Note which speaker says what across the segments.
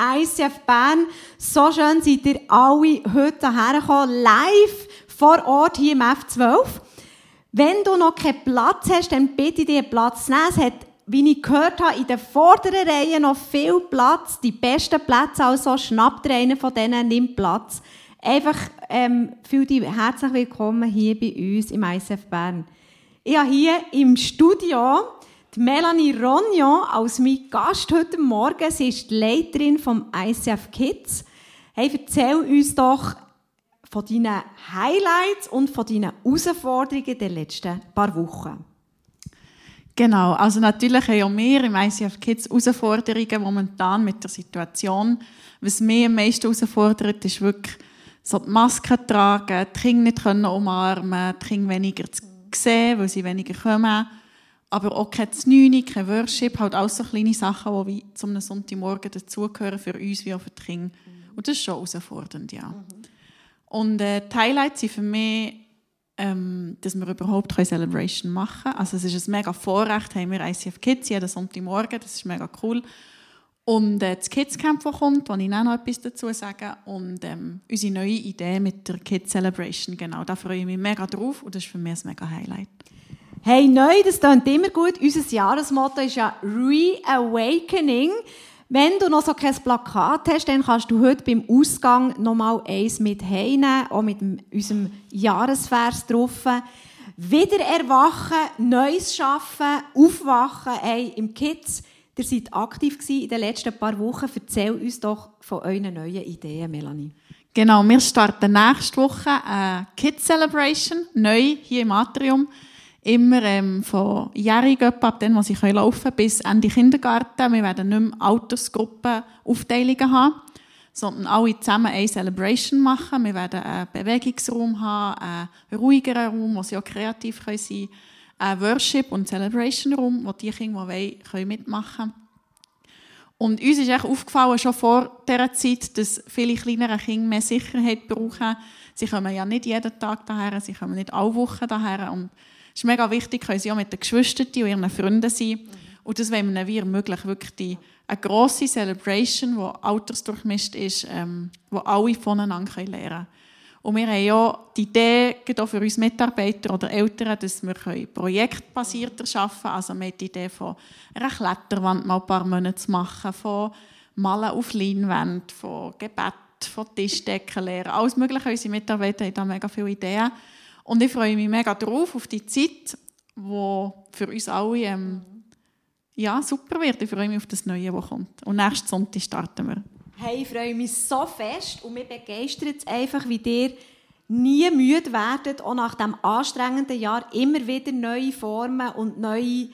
Speaker 1: ICF Bern. So schön seid ihr alle heute hergekommen, live vor Ort hier im F12. Wenn du noch keinen Platz hast, dann bitte dir Platz zu nehmen. Es hat, wie ich gehört habe, in der vorderen Reihe noch viel Platz. Die besten Plätze, also schnappt dir einen von denen, nimmt Platz. Einfach ähm, fühl dich herzlich willkommen hier bei uns im ICF Bern. Ich habe hier im Studio die Melanie Rognon als mein Gast heute Morgen. Sie ist die Leiterin vom ICF Kids. Hey, erzähl uns doch von deinen Highlights und von deinen Herausforderungen der letzten paar Wochen.
Speaker 2: Genau, also natürlich haben wir im ICF Kids Herausforderungen momentan mit der Situation. Was mich am meisten herausfordert, ist wirklich so die Maske tragen, die Kinder nicht können umarmen, die Kinder weniger zu sehen, weil sie weniger kommen. Aber auch kein Znüni, kein Worship, halt auch so kleine Sachen, die wie zum Sonntagmorgen dazugehören für uns wie auch für die Kinder. Und das ist schon herausfordernd, ja. Mhm. Und äh, die Highlights sind für mich, ähm, dass wir überhaupt eine Celebration machen können. Also es ist ein mega Vorrecht, haben wir ICF Kids jeden Sonntagmorgen, das ist mega cool. Und äh, das Kids Camp, das kommt, wo ich noch etwas dazu sagen. Und ähm, unsere neue Idee mit der Kids Celebration, genau, da freue ich mich mega drauf und das ist für mich ein mega Highlight.
Speaker 1: Hey, neu, das klingt immer gut. Unser Jahresmotto ist ja Reawakening. Wenn du noch so kein Plakat hast, dann kannst du heute beim Ausgang noch mal eins mit heimnehmen, auch mit unserem Jahresvers drauf. Wieder erwachen, Neues schaffen, aufwachen. Hey, im Kids Ihr seid aktiv in den letzten paar Wochen. Erzähl uns doch von euren neuen Ideen, Melanie.
Speaker 2: Genau, wir starten nächste Woche eine Kids Celebration, neu hier im Atrium. Immer ähm, von Jährigen ab dem, wo sie laufen können, bis Ende Kindergarten. Wir werden nicht mehr Altersgruppenaufteilungen haben, sondern alle zusammen eine Celebration machen. Wir werden einen Bewegungsraum haben, einen ruhigeren Raum, wo sie auch kreativ sein können einen Worship- und Celebration-Raum, wo die Kinder, die wollen, mitmachen können. Und uns ist echt aufgefallen, schon vor dieser Zeit, dass viele kleinere Kinder mehr Sicherheit brauchen. Sie kommen ja nicht jeden Tag daher, sie kommen nicht alle Wochen daher. Und ist mega wichtig, können sie auch mit den Geschwistern und ihren Freunden sein. Und das wollen wir wie ermöglichen, wirklich die, eine grosse Celebration, die altersdurchmischt ist, ähm, wo alle voneinander lernen können. Und wir haben ja die Idee, auch für uns Mitarbeiter oder Eltern, dass wir projektbasierter arbeiten können. Also wir haben die Idee von einer Kletterwand mal ein paar Monate zu machen, von Malen auf Leinwand, von Gebet, von Tischdecken lernen. Alles Mögliche. Unsere Mitarbeiter haben da mega viele Ideen. Und ich freue mich mega drauf, auf die Zeit, die für uns alle ähm, ja, super wird. Ich freue mich auf das Neue, das kommt. Und nächsten Sonntag starten wir.
Speaker 1: Hey, ich freue mich so fest und mich begeistert es einfach, wie ihr nie müde werdet, auch nach diesem anstrengenden Jahr immer wieder neue Formen und neue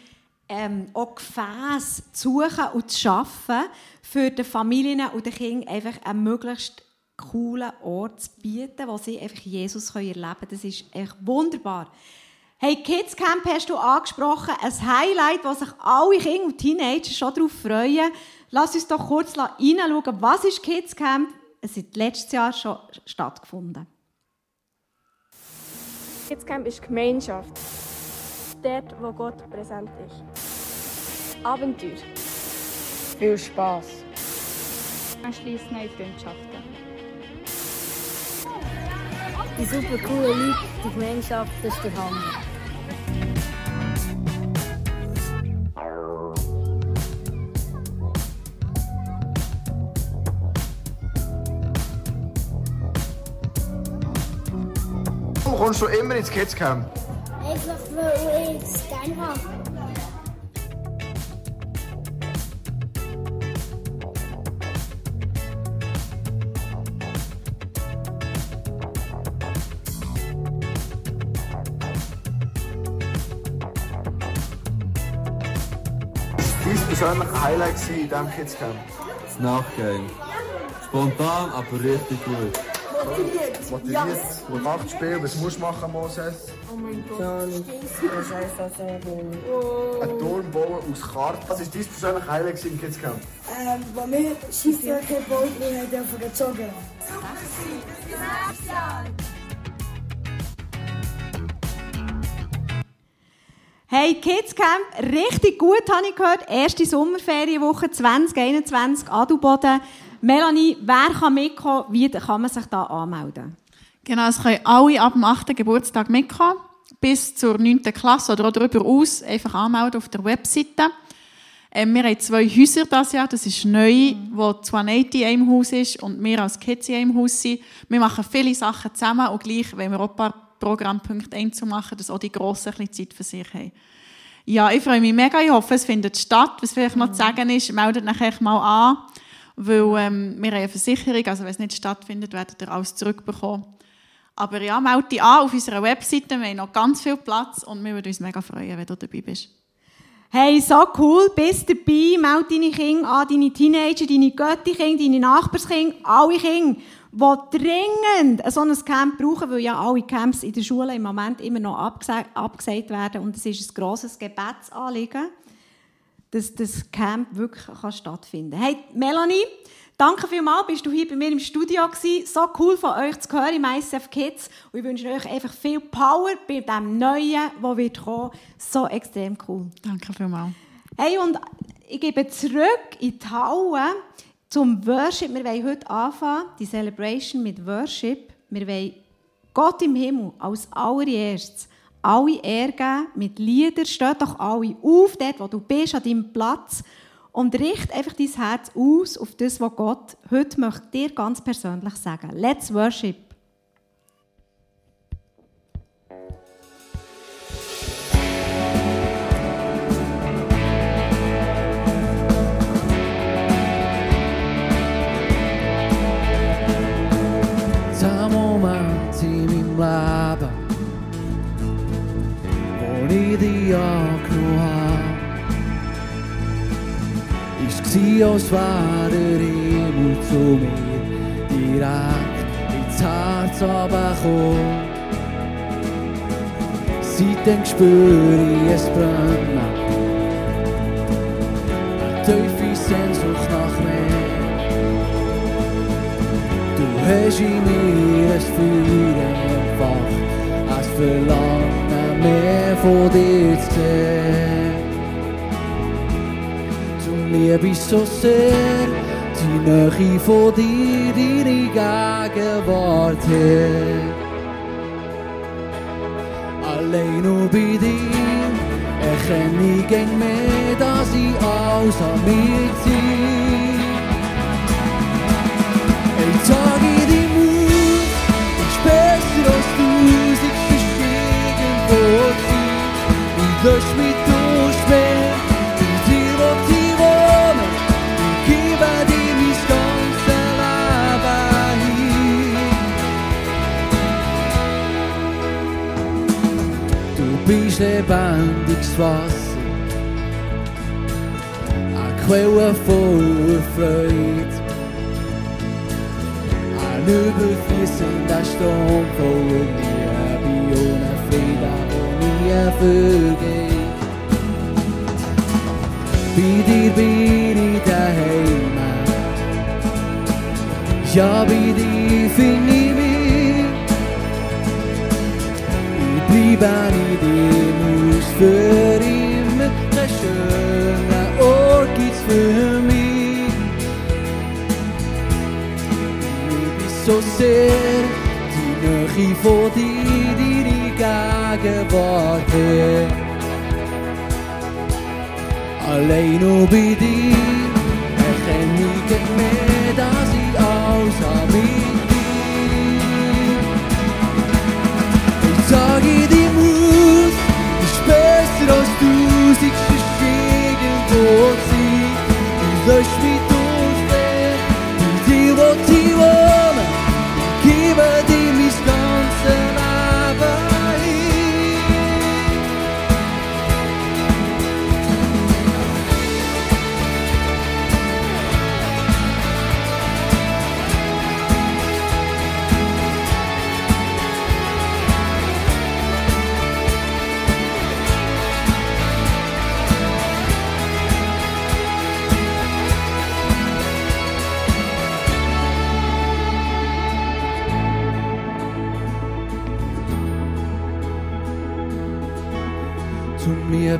Speaker 1: ähm, auch Gefäße zu suchen und zu schaffen, für die Familien und die Kinder einfach einen möglichst coolen Ort zu bieten, wo sie einfach Jesus erleben können. Das ist echt wunderbar. Hey, Kids Camp hast du angesprochen, ein Highlight, wo sich alle Kinder und Teenager schon darauf freuen. Lass uns doch kurz hineinschauen, was ist Kids Camp? Es hat letztes Jahr schon stattgefunden.
Speaker 3: Kids Camp ist Gemeinschaft. Dort, wo Gott präsent ist. Abenteuer.
Speaker 4: Viel Spaß.
Speaker 5: Man schließt neue Freundschaften.
Speaker 6: Die super coole Leute, die Gemeinschaft, das ist der Hammer.
Speaker 7: kommst du immer ins Kidscamp?
Speaker 6: Einfach, weil ich es gerne habe.
Speaker 7: Dein persönliches Highlight in diesem Kidscamp?
Speaker 8: Das Nachgame. Spontan, aber richtig gut.
Speaker 7: Motiviert. Motiviert. Yes. Macht Spiel. Was musst du machen, Moses?
Speaker 4: Oh mein Gott. Ja. Das
Speaker 7: oh. Ein Turm bauen aus Karten. Was war dein persönliches Highlight im Kidscamp?
Speaker 9: Ähm, wo wir Skiflöcke gebaut haben, dürfen gezogen.
Speaker 1: Hey, Kids Camp, richtig gut, habe ich gehört. Erste Sommerferienwoche 2021, Adelboden. Melanie, wer kann mitkommen? Wie kann man sich da anmelden?
Speaker 2: Genau, es können alle ab dem 8. Geburtstag mitkommen. Bis zur 9. Klasse oder auch darüber aus einfach anmelden auf der Webseite. Ähm, wir haben zwei Häuser dieses Jahr. Das ist neu, wo 280 in einem Haus ist und wir als Kids in einem Haus sind. Wir machen viele Sachen zusammen und gleich, wenn wir auch ein paar Programmpunkte einzumachen, dass auch die Grossen ein bisschen Zeit für sich haben. Ja, ich freue mich mega. Ich hoffe, es findet statt. Was vielleicht noch zu sagen ist, meldet nachher mal an, weil ähm, wir haben eine Versicherung, also wenn es nicht stattfindet, werdet ihr alles zurückbekommen. Aber ja, melde dich an auf unserer Webseite. Wir haben noch ganz viel Platz und wir würden uns mega freuen, wenn du dabei bist.
Speaker 1: Hey, so cool, bist dabei, melde deine Kinder an, deine Teenager, deine Götti-Kinder, deine Nachbarskinder, alle Kinder, die dringend so ein Camp brauchen, weil ja alle Camps in der Schule im Moment immer noch abgesagt, abgesagt werden und es ist ein grosses Gebetsanliegen, dass das Camp wirklich kann stattfinden kann. Hey, Melanie, danke vielmals, bist du hier bei mir im Studio gewesen. So cool von euch zu hören im ICF Kids und ich wünsche euch einfach viel Power bei dem Neuen, das wird kommen. So extrem cool.
Speaker 2: Danke vielmals.
Speaker 1: Hey, und ich gebe zurück in die Halle zum Worship. Wir wollen heute anfangen, die Celebration mit Worship. Wir wollen Gott im Himmel als allererstes alle Ehre mit Liedern. Steht doch alle auf, dort, wo du bist, an deinem Platz. Und richte einfach dein Herz aus auf das, was Gott heute möchte dir ganz persönlich sagen. Let's worship.
Speaker 10: Wäre der Himmel zu mir direkt ins Herz runtergekommen. Seitdem spüre ich es brennen, eine tiefe Sehnsucht nach mehr. Du hast in mir ein Feuer entfacht, ein Verlangen mehr von dir zu sehen. Du liebst so sehr, die Nähe von dir, deine Gegenwart her. Alleen nur bei dir erkenne ich gern mehr, dass ich alles an mir ziehe. Tag in die Mut ist besser als tausend verschiedene sein. Und lösch mich durch lebendig lebendiges Wasser, eine Quelle voller Freude. Ein überfließender Strom voller Liebe ohne Frieden, der nie vergeht. Bei dir bin ich daheim. Ja, bei dir finde ich mich. Ich bleibe in dir. Haus für immer. Ein schöner Ort gibt's für mich. so sehr die Nähe von dir, deine Gegenwart her. Allein nur bei dir verschiedene sein. Und lösch mich durch,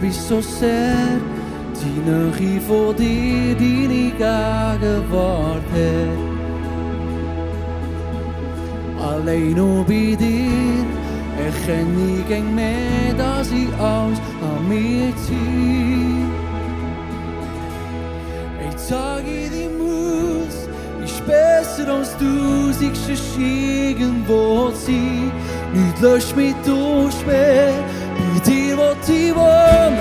Speaker 10: ich so sehr die Nähe von dir, deine Gegenwart, Herr. Alleen nur bei dir erkenne ich gegen mehr, dass ich alles an mir ziehe. Ich sage dir muss, ich besser als du, siehst du irgendwo sein. Nicht löscht mich durch mehr, dir wo ich.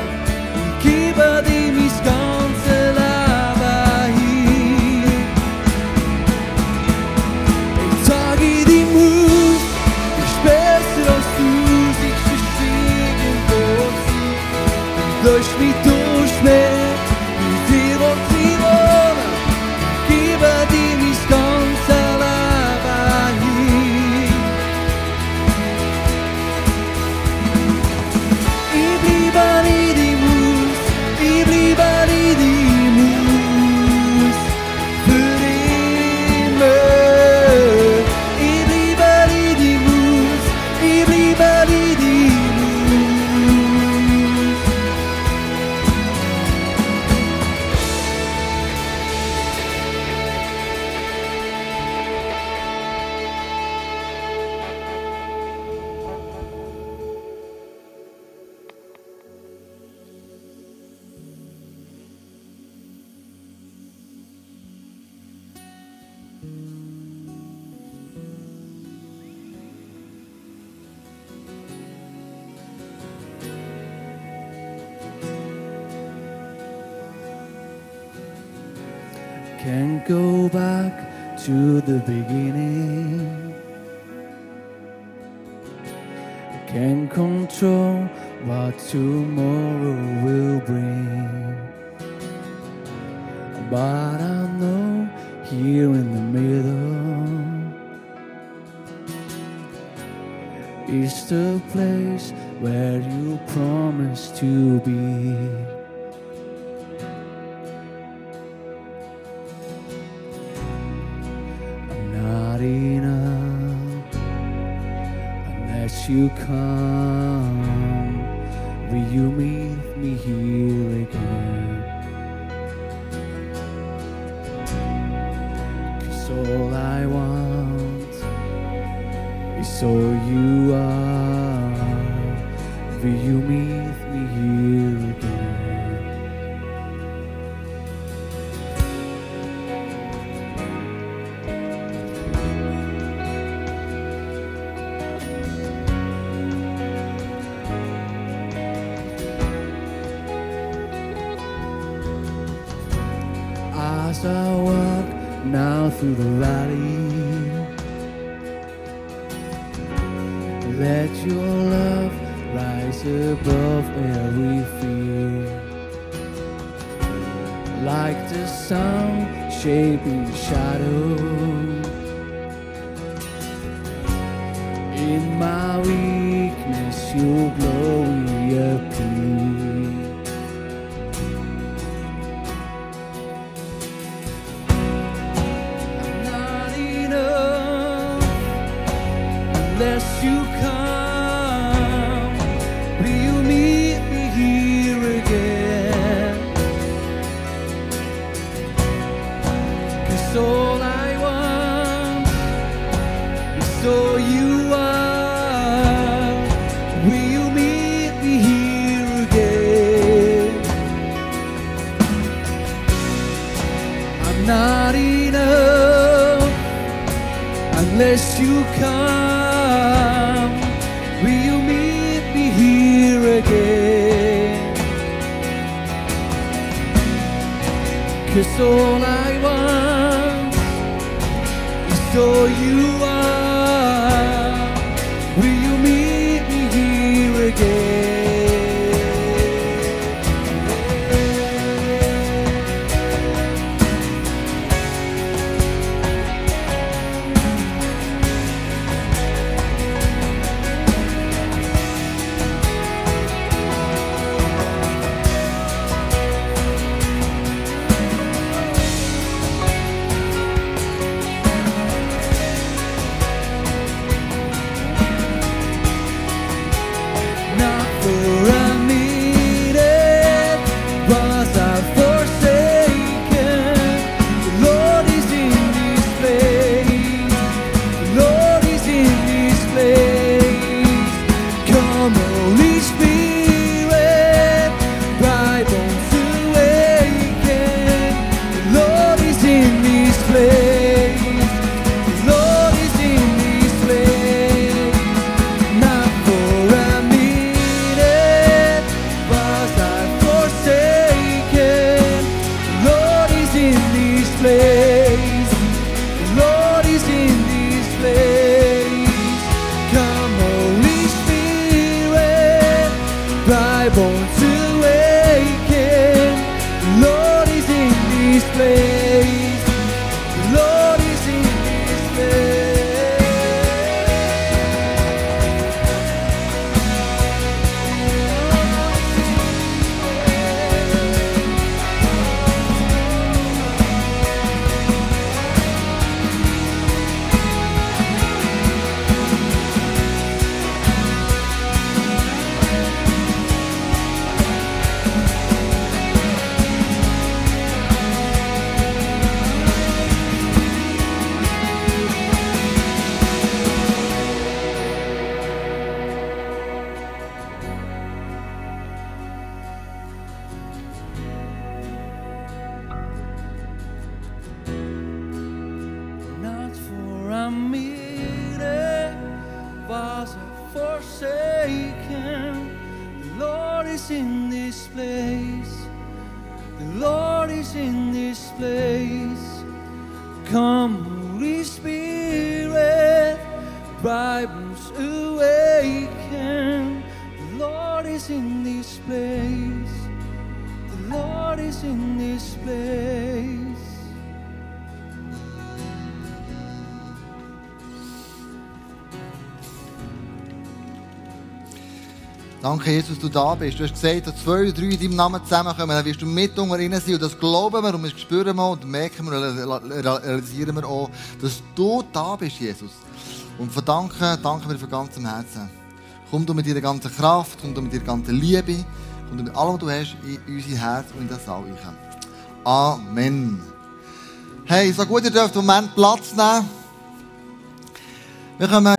Speaker 10: Ich gebe dir mein ganzes Leben hin. Ich sage dir muss, ich besser als du, irgendwo sein. Nicht löscht mich durch Can't go back to the beginning. I Can't control what tomorrow will bring. But I know here in the middle is the place where you promised to be. Come. Will you meet me here again? Cause all I want is all you are. Will you meet As I walk now through the valley, let your love rise above every fear. Like the sun shaping shadow in my weakness, you glory unless you come. 備は急ゆわ place.
Speaker 11: Danke, Jesus, dass du da bist. Du hast gesagt, dass zwei oder drei in deinem Namen zusammenkommen, dann wirst du mit unter ihnen sein. Und das glauben wir und wir spüren wir und merken wir und realisieren wir auch, dass du da bist, Jesus. Und verdanken, danken wir von ganzem Herzen. Komm du mit deiner ganzen Kraft, komm du mit deiner ganzen Liebe, komm du mit allem, was du hast, in unser Herz und in das Saal rein. Amen. Hey, so gut, ihr dürft im Moment Platz nehmen. Wir kommen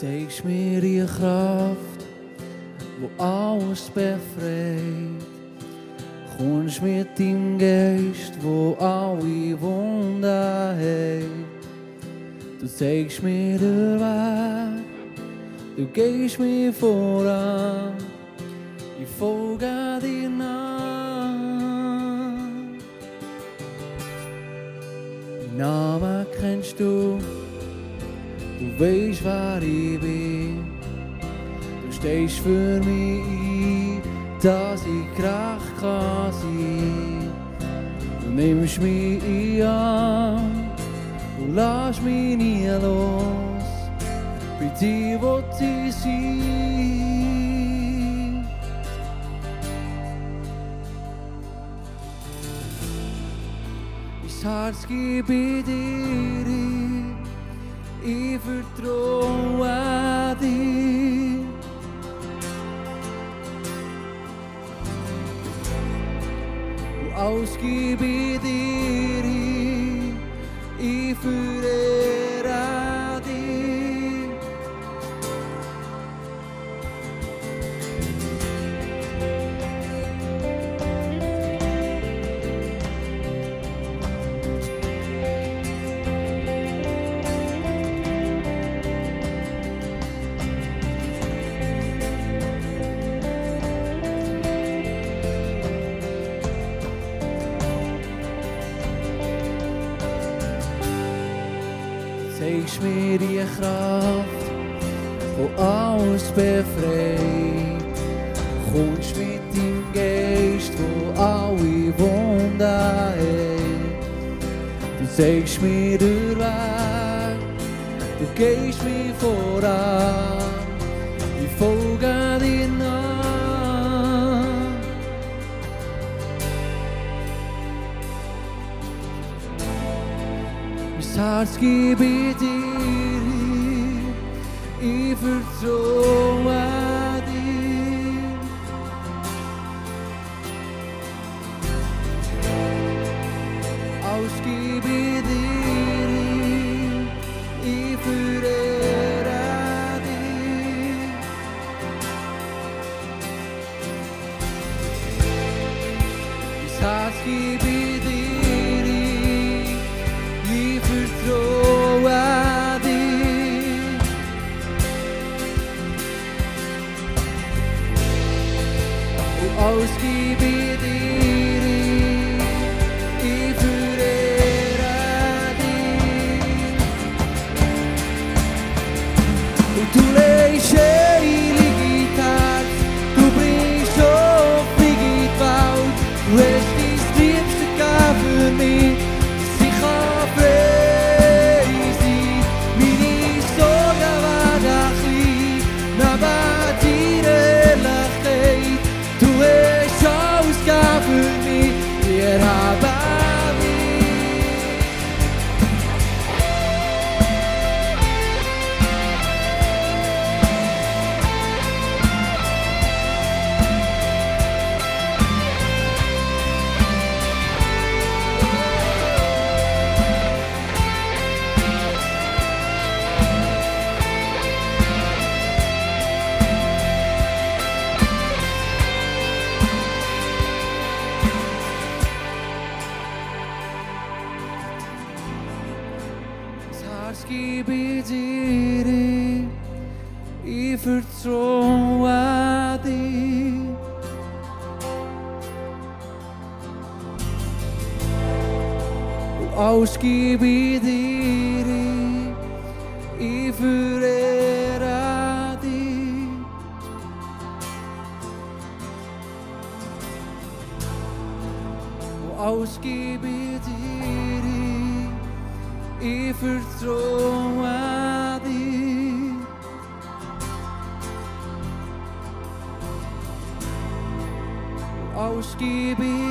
Speaker 10: zeigst mir die Kraft, wo alles befreit. Kommst mit deinem Geist, wo alle Wunden heilt. Du zeigst mir den Weg, du gehst mir voran. Ich folge dir nach. Dein Namen kennst du. Du weißt, wer ich bin. Du stehst für mich ein, dass ich gerecht kann sein. Du nimmst mich an und lass mich nie los. Bei dir will ich sein. Mein Herz gebe dir. Ich vertraue dir. Und alles gebe zeigst mir die wo alles befreit. Kommst mit deinem Geist, wo alle Wunden heilt. Du zeigst mir den Weg, du gehst mir voran. Ich folge nach. Mein Herz gebe dir ich vertraue dir. Alles gebe ich dir ich verehre dich. Mein Herz gebe dir Und alles ich vertraue dir. Alles gebe ich dir, ich verehre dich. Alles gebe ich dir, Alles gebe ich dir.